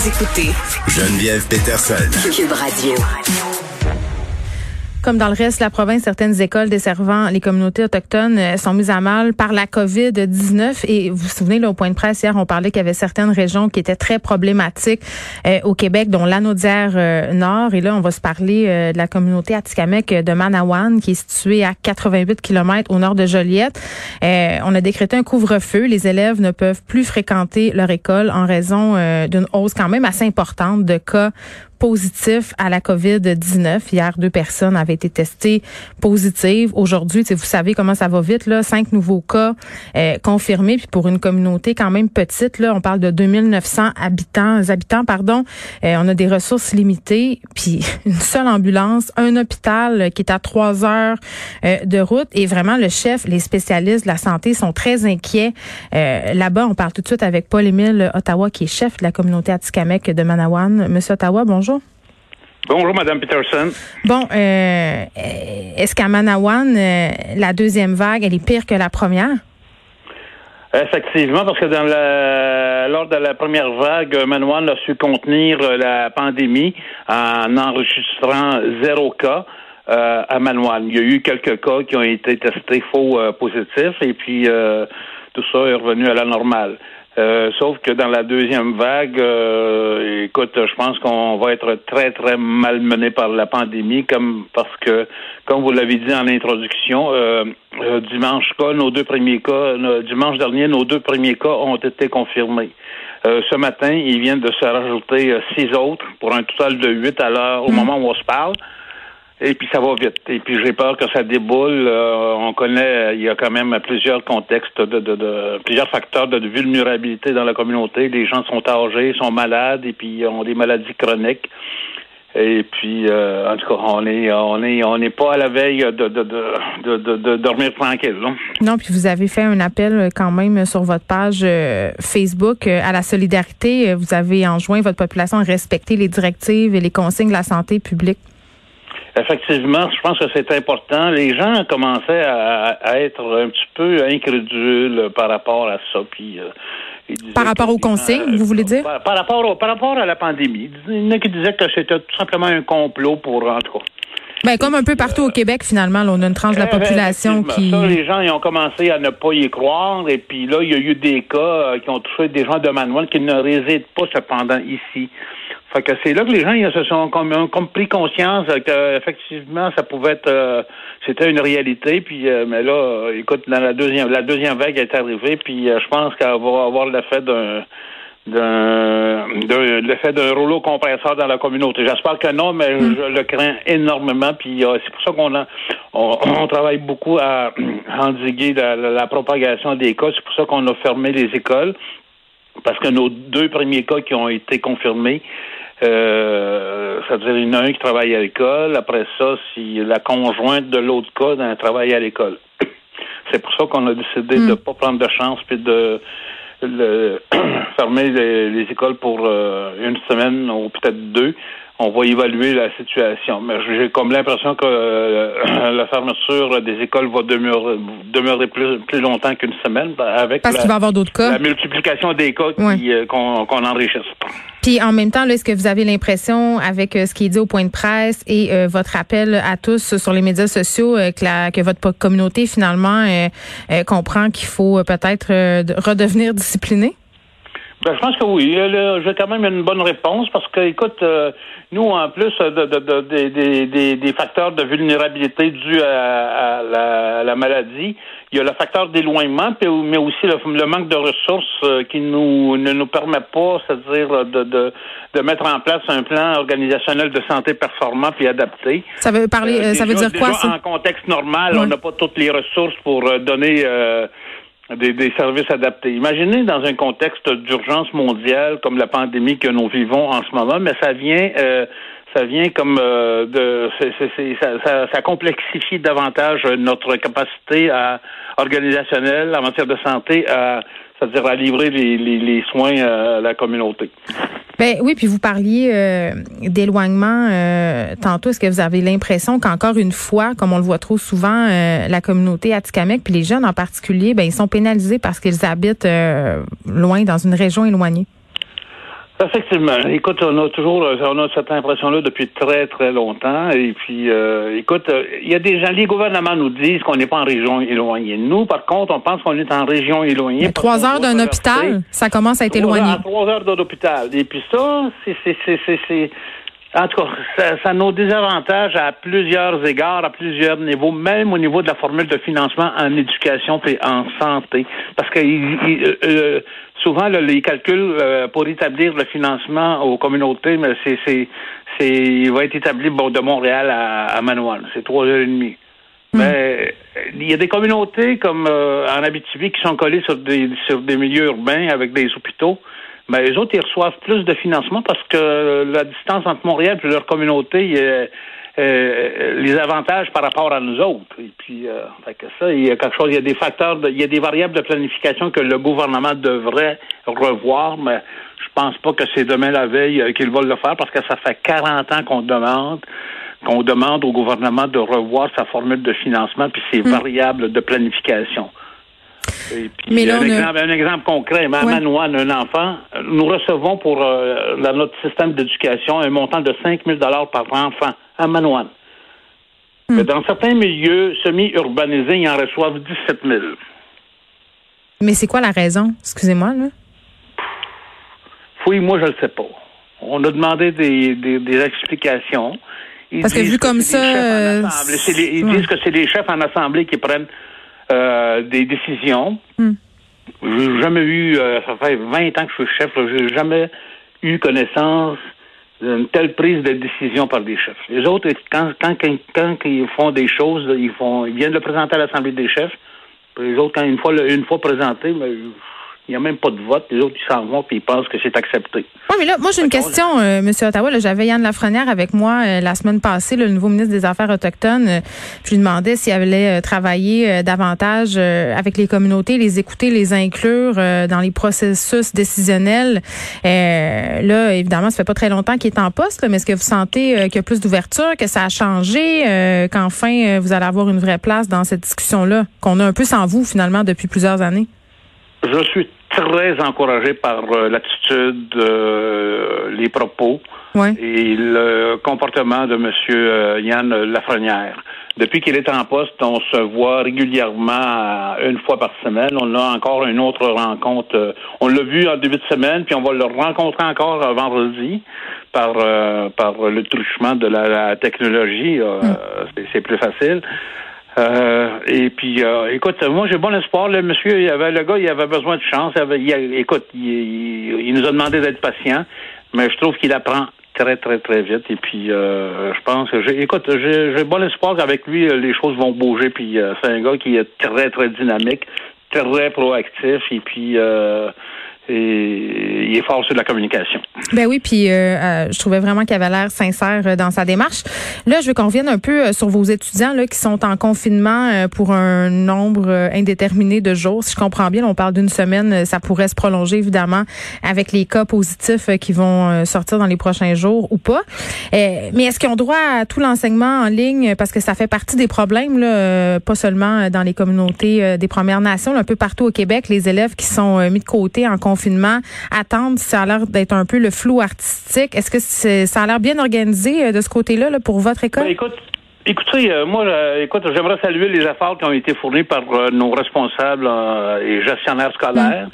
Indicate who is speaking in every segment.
Speaker 1: Vous écoutez
Speaker 2: Geneviève Peterson.
Speaker 1: Cube Radio.
Speaker 3: Comme dans le reste de la province, certaines écoles desservant les communautés autochtones euh, sont mises à mal par la COVID-19. Et vous vous souvenez, là, au point de presse, hier, on parlait qu'il y avait certaines régions qui étaient très problématiques euh, au Québec, dont l'Anaudière euh, Nord. Et là, on va se parler de la communauté Atikamek de Manawan, qui est située à 88 km au nord de Joliette. on a décrété un couvre-feu. Les élèves ne peuvent plus fréquenter leur école en raison d'une hausse quand même assez importante de cas positifs à la COVID-19. Hier, deux personnes avaient été testées positives. Aujourd'hui, vous savez comment ça va vite, là, cinq nouveaux cas euh, confirmés. Puis pour une communauté quand même petite, là, on parle de 2900 habitants, habitants, pardon. Euh, on a des ressources limitées, puis une seule ambulance, un hôpital qui est à trois heures euh, de route. Et vraiment, le chef, les spécialistes de la santé sont très inquiets. Là-bas, on parle tout de suite avec Paul-Émile Ottawa, qui est chef de la communauté Atikamek de Manawan. Monsieur Ottawa, bonjour.
Speaker 4: Bonjour. Madame Peterson.
Speaker 3: Bon, euh, est-ce qu'à Manawan, euh, la deuxième vague, elle est pire que la première?
Speaker 4: Effectivement, parce que dans la, lors de la première vague, Manawan a su contenir la pandémie en enregistrant zéro cas. Euh, à Manawan. Il y a eu quelques cas qui ont été testés faux positifs et puis tout ça est revenu à la normale. Euh, sauf que dans la deuxième vague, euh, écoute, je pense qu'on va être très, très malmené par la pandémie, comme parce que, comme vous l'avez dit en introduction, euh, dimanche cas, nos deux premiers cas, dimanche dernier, nos deux premiers cas ont été confirmés. ce matin, ils viennent de se rajouter six autres pour un total de huit à l'heure au hmm. moment où on se parle. Et puis ça va vite. Et puis j'ai peur que ça déboule. Euh, on connaît, il y a quand même plusieurs contextes de, plusieurs facteurs de vulnérabilité dans la communauté. Les gens sont âgés, sont malades et puis ont des maladies chroniques. Et puis, euh, en tout cas, on est, on est, on n'est pas à la veille de, de, de, de, de dormir tranquille. Non?
Speaker 3: non, puis vous avez fait un appel quand même sur votre page euh, Facebook à la solidarité. Vous avez enjoint votre population à respecter les directives et les consignes de la santé publique.
Speaker 4: Effectivement, je pense que c'est important. Les gens commençaient à, être un petit peu incrédules par rapport à ça. Puis,
Speaker 3: euh, par rapport aux consignes, vous voulez dire?
Speaker 4: Par, rapport par rapport à la pandémie. Il y en a qui disaient que c'était tout simplement un complot pour, en tout cas.
Speaker 3: Ben, comme un peu partout au Québec, finalement, on a une tranche de la eh, population qui.
Speaker 4: Ça, les gens ils ont commencé à ne pas y croire. Et puis là, il y a eu des cas euh, qui ont touché des gens de Manuel qui ne résident pas cependant ici. Fait que c'est là que les gens ils se sont comme, comme pris conscience qu'effectivement ça pouvait être euh, c'était une réalité. Puis euh, mais là, écoute, dans la deuxième la deuxième vague est arrivée, puis euh, je pense qu'elle va avoir l'effet d'un d'un l'effet d'un rouleau compresseur dans la communauté. J'espère que non, mais hmm. je le crains énormément. Puis c'est pour ça qu'on a on, travaille beaucoup à endiguer la, la propagation des cas. C'est pour ça qu'on a fermé les écoles parce que nos deux premiers cas qui ont été confirmés, euh, c'est-à-dire il y en a un qui travaille à l'école. Après ça, si la conjointe de l'autre cas d'un travail à l'école. C'est pour ça qu'on a décidé de ne hmm. pas prendre de chance puis de fermer les, écoles pour euh, une semaine ou peut-être deux on va évaluer la situation. Mais j'ai comme l'impression que euh, la fermeture des écoles va demeurer, demeurer plus, plus longtemps qu'une semaine ben, avec
Speaker 3: Parce qu'il va y avoir d'autres cas?
Speaker 4: la multiplication des cas euh, qu'on qu'on enrichisse.
Speaker 3: Puis en même temps, est-ce que vous avez l'impression, avec euh, ce qui est dit au point de presse et votre appel à tous sur les médias sociaux, que, la, que votre communauté finalement comprend qu'il faut peut-être redevenir discipliné?
Speaker 4: Ben, je pense que oui. J'ai quand même une bonne réponse parce que, écoute, euh, nous, en plus de, de, de, des facteurs de vulnérabilité dus à, la, maladie, il y a le facteur d'éloignement, mais aussi le, manque de ressources euh, qui nous ne nous permet pas, c'est-à-dire de, de, de mettre en place un plan organisationnel de santé performant puis adapté.
Speaker 3: Ça veut parler, euh, ça veut dire quoi
Speaker 4: En contexte normal, on n'a pas toutes les ressources pour donner des, des, services adaptés. Imaginez dans un contexte d'urgence mondiale comme la pandémie que nous vivons en ce moment, mais ça vient euh, ça vient comme euh, de ça, ça, complexifie davantage notre capacité à, organisationnelle en matière de santé à c'est-à-dire à livrer les, les, les, soins à la communauté.
Speaker 3: Ben oui, puis vous parliez euh, d'éloignement euh, tantôt. Est-ce que vous avez l'impression qu'encore une fois, comme on le voit trop souvent, euh, la communauté Atikamek, puis les jeunes en particulier, ben ils sont pénalisés parce qu'ils habitent loin dans une région éloignée?
Speaker 4: Effectivement. Écoute, on a toujours on a cette impression-là depuis très, très longtemps. Et puis, euh, écoute, il y a des gens, les gouvernements nous disent qu'on n'est pas en région éloignée. Nous, par contre, on pense qu'on est en région éloignée.
Speaker 3: trois heures d'un hôpital, ça commence à être éloigné.
Speaker 4: Trois heures d'un hôpital. Et puis ça, c'est, c'est, c'est, c'est, en tout cas, ça, ça a nos désavantages à plusieurs égards, à plusieurs niveaux, même au niveau de la formule de financement en éducation et en santé. Parce que euh, euh, souvent, les calculs euh, pour établir le financement aux communautés, mais c'est, c'est, c'est, il va être établi bon, de Montréal à, à C'est trois heures et demie. Hmm. Mais il y a des communautés comme en Abitibi qui sont collées sur des sur des milieux urbains avec des hôpitaux ben, les autres, ils reçoivent plus de financement parce que la distance entre Montréal et leur communauté, euh, euh, les avantages par rapport à nous autres. Et puis, euh, que ça, il y a quelque chose, il y a des facteurs, il y a des variables de planification que le gouvernement devrait revoir, mais je pense pas que c'est demain la veille euh, qu'ils veulent le faire parce que ça fait 40 ans qu'on demande qu'on demande au gouvernement de revoir sa formule de financement puis ses hmm. variables de planification. Mais un, exemple, un, exemple, concret, à Manoine, un enfant, nous recevons pour euh, notre système d'éducation un montant de 5 000 par enfant à Manoine. Hmm. Dans certains milieux semi-urbanisés, ils en reçoivent 17 000.
Speaker 3: Mais c'est quoi la raison? Excusez-moi, là.
Speaker 4: Oui, moi, je ne le sais pas. On a demandé des, des, explications.
Speaker 3: Parce que vu comme ça. Euh,
Speaker 4: ils disent que c'est les chefs en assemblée qui prennent euh, des décisions. Hmm. J'ai jamais eu, euh, ça fait 20 ans que je suis chef, j'ai jamais eu connaissance d'une telle prise de décision par des chefs. Les autres, quand, quand, quand, ils font des choses, ils font, ils viennent le présenter à l'Assemblée des chefs. Les autres, quand une fois, une fois présenté, il n'y a même pas de vote. Les autres, ils s'en vont puis ils pensent que c'est accepté.
Speaker 3: Oui, mais là, moi, j'ai une question, euh, M. Ottawa. J'avais Yann Lafrenière avec moi euh, la semaine passée, le nouveau ministre des Affaires autochtones. Euh, je lui demandais s'il allait travailler davantage avec les communautés, les écouter, les inclure dans les processus décisionnels. là, évidemment, ça fait pas très longtemps qu'il est en poste, mais est-ce que vous sentez qu'il y a plus d'ouverture, que ça a changé, qu'enfin, vous allez avoir une vraie place dans cette discussion-là, qu'on a un peu sans vous, finalement, depuis plusieurs années?
Speaker 4: Je suis très encouragé par euh, l'attitude, euh, les propos et le comportement de M. Euh, Yann Lafrenière. Depuis qu'il est en poste, on se voit régulièrement une fois par semaine. On a encore une autre rencontre. on l'a vu en début de semaine, puis on va le rencontrer encore vendredi par par le truchement de la, technologie. Mm. C'est plus facile. Euh, et puis, euh, écoute, moi j'ai bon espoir. Le monsieur, il avait, le gars, il avait besoin de chance. Il avait, écoute, il, nous a demandé d'être patient, mais je trouve qu'il apprend très, très, très vite. Et puis, euh, je pense que, j'ai, écoute, j'ai, bon espoir qu'avec lui, les choses vont bouger. Puis, c'est un gars qui est très, très dynamique, très proactif. Et puis, et il est fort sur la communication.
Speaker 3: Ben oui, puis euh, euh, je trouvais vraiment qu'il avait l'air sincère euh, dans sa démarche. Là, je veux qu'on revienne un peu sur vos étudiants là, qui sont en confinement pour un nombre indéterminé de jours. Si je comprends bien, on parle d'une semaine, ça pourrait se prolonger évidemment avec les cas positifs qui vont sortir dans les prochains jours ou pas. mais est-ce qu'ils ont droit à tout l'enseignement en ligne? Parce que ça fait partie des problèmes, là, pas seulement dans les communautés des Premières Nations, un peu partout au Québec, les élèves qui sont mis de côté en confinement confinement attendre, ça a l'air d'être un peu le flou artistique. Est-ce que ça a l'air bien organisé euh, de ce côté-là pour votre école?
Speaker 4: Ben, écoute, Écoutez, euh, moi, euh, écoute, j'aimerais saluer les efforts qui ont été fournis par nos responsables et gestionnaires scolaires.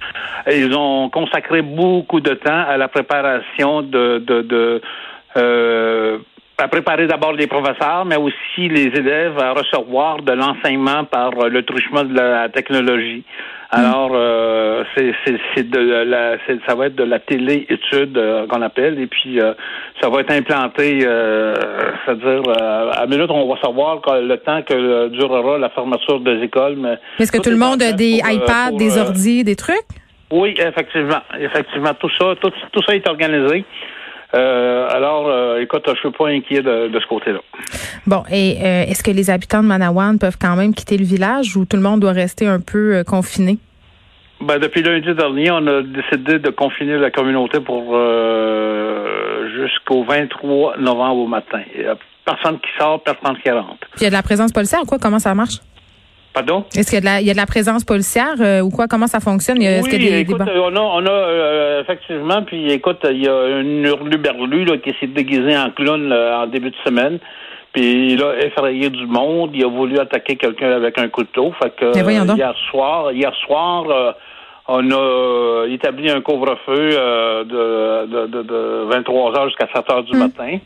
Speaker 4: Mm. Ils ont consacré beaucoup de temps à la préparation de, de, de à préparer d'abord les professeurs, mais aussi les élèves à recevoir de l'enseignement par le truchement de la technologie. Alors, euh, c'est de la, ça va être de la télé-étude euh, qu'on appelle, et puis euh, ça va être implanté, c'est-à-dire à minute on va savoir le temps que durera la fermeture des écoles. Mais
Speaker 3: est-ce que tout le monde a des iPads, des ordi, des trucs?
Speaker 4: Oui, effectivement, effectivement, tout ça, tout, tout ça est organisé. Euh, alors, euh, écoute, je suis pas inquiet de, ce côté-là.
Speaker 3: Bon, et euh, est-ce que les habitants de Manawan peuvent quand même quitter le village ou tout le monde doit rester un peu confiné?
Speaker 4: Ben, depuis lundi dernier, on a décidé de confiner la communauté pour jusqu'au 23 novembre au matin. Il n'y a personne qui sort, personne qui rentre.
Speaker 3: Puis il y a de la présence policière ou quoi? Comment ça marche? Est-ce qu'il y, a de la, présence policière euh, ou quoi? Comment ça fonctionne?
Speaker 4: Oui, écoute, on a, on a euh, effectivement, puis écoute, il y a une hurluberlu qui s'est déguisé en clown en début de semaine. Puis il a effrayé du monde. Il a voulu attaquer quelqu'un avec un couteau. Fait que hier soir, hier soir, euh, on a établi un couvre-feu de, de, de, 23 heures jusqu'à 7 heures du hmm. matin.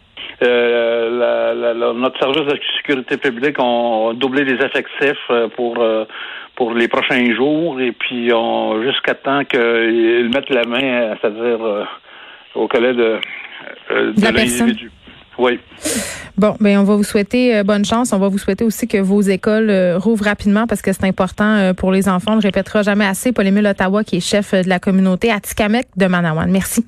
Speaker 4: Euh, notre service de sécurité publique a doublé les effectifs euh, pour euh, pour les prochains jours et puis jusqu'à temps qu'ils mettent la main, c'est-à-dire au collet de, de, l'individu. Oui.
Speaker 3: Bon, ben on va vous souhaiter bonne chance. On va vous souhaiter aussi que vos écoles rouvrent rapidement parce que c'est important pour les enfants. On le répétera jamais assez. Paul-Émile Ottawa, qui est chef de la communauté Atikamek de Manawan. Merci.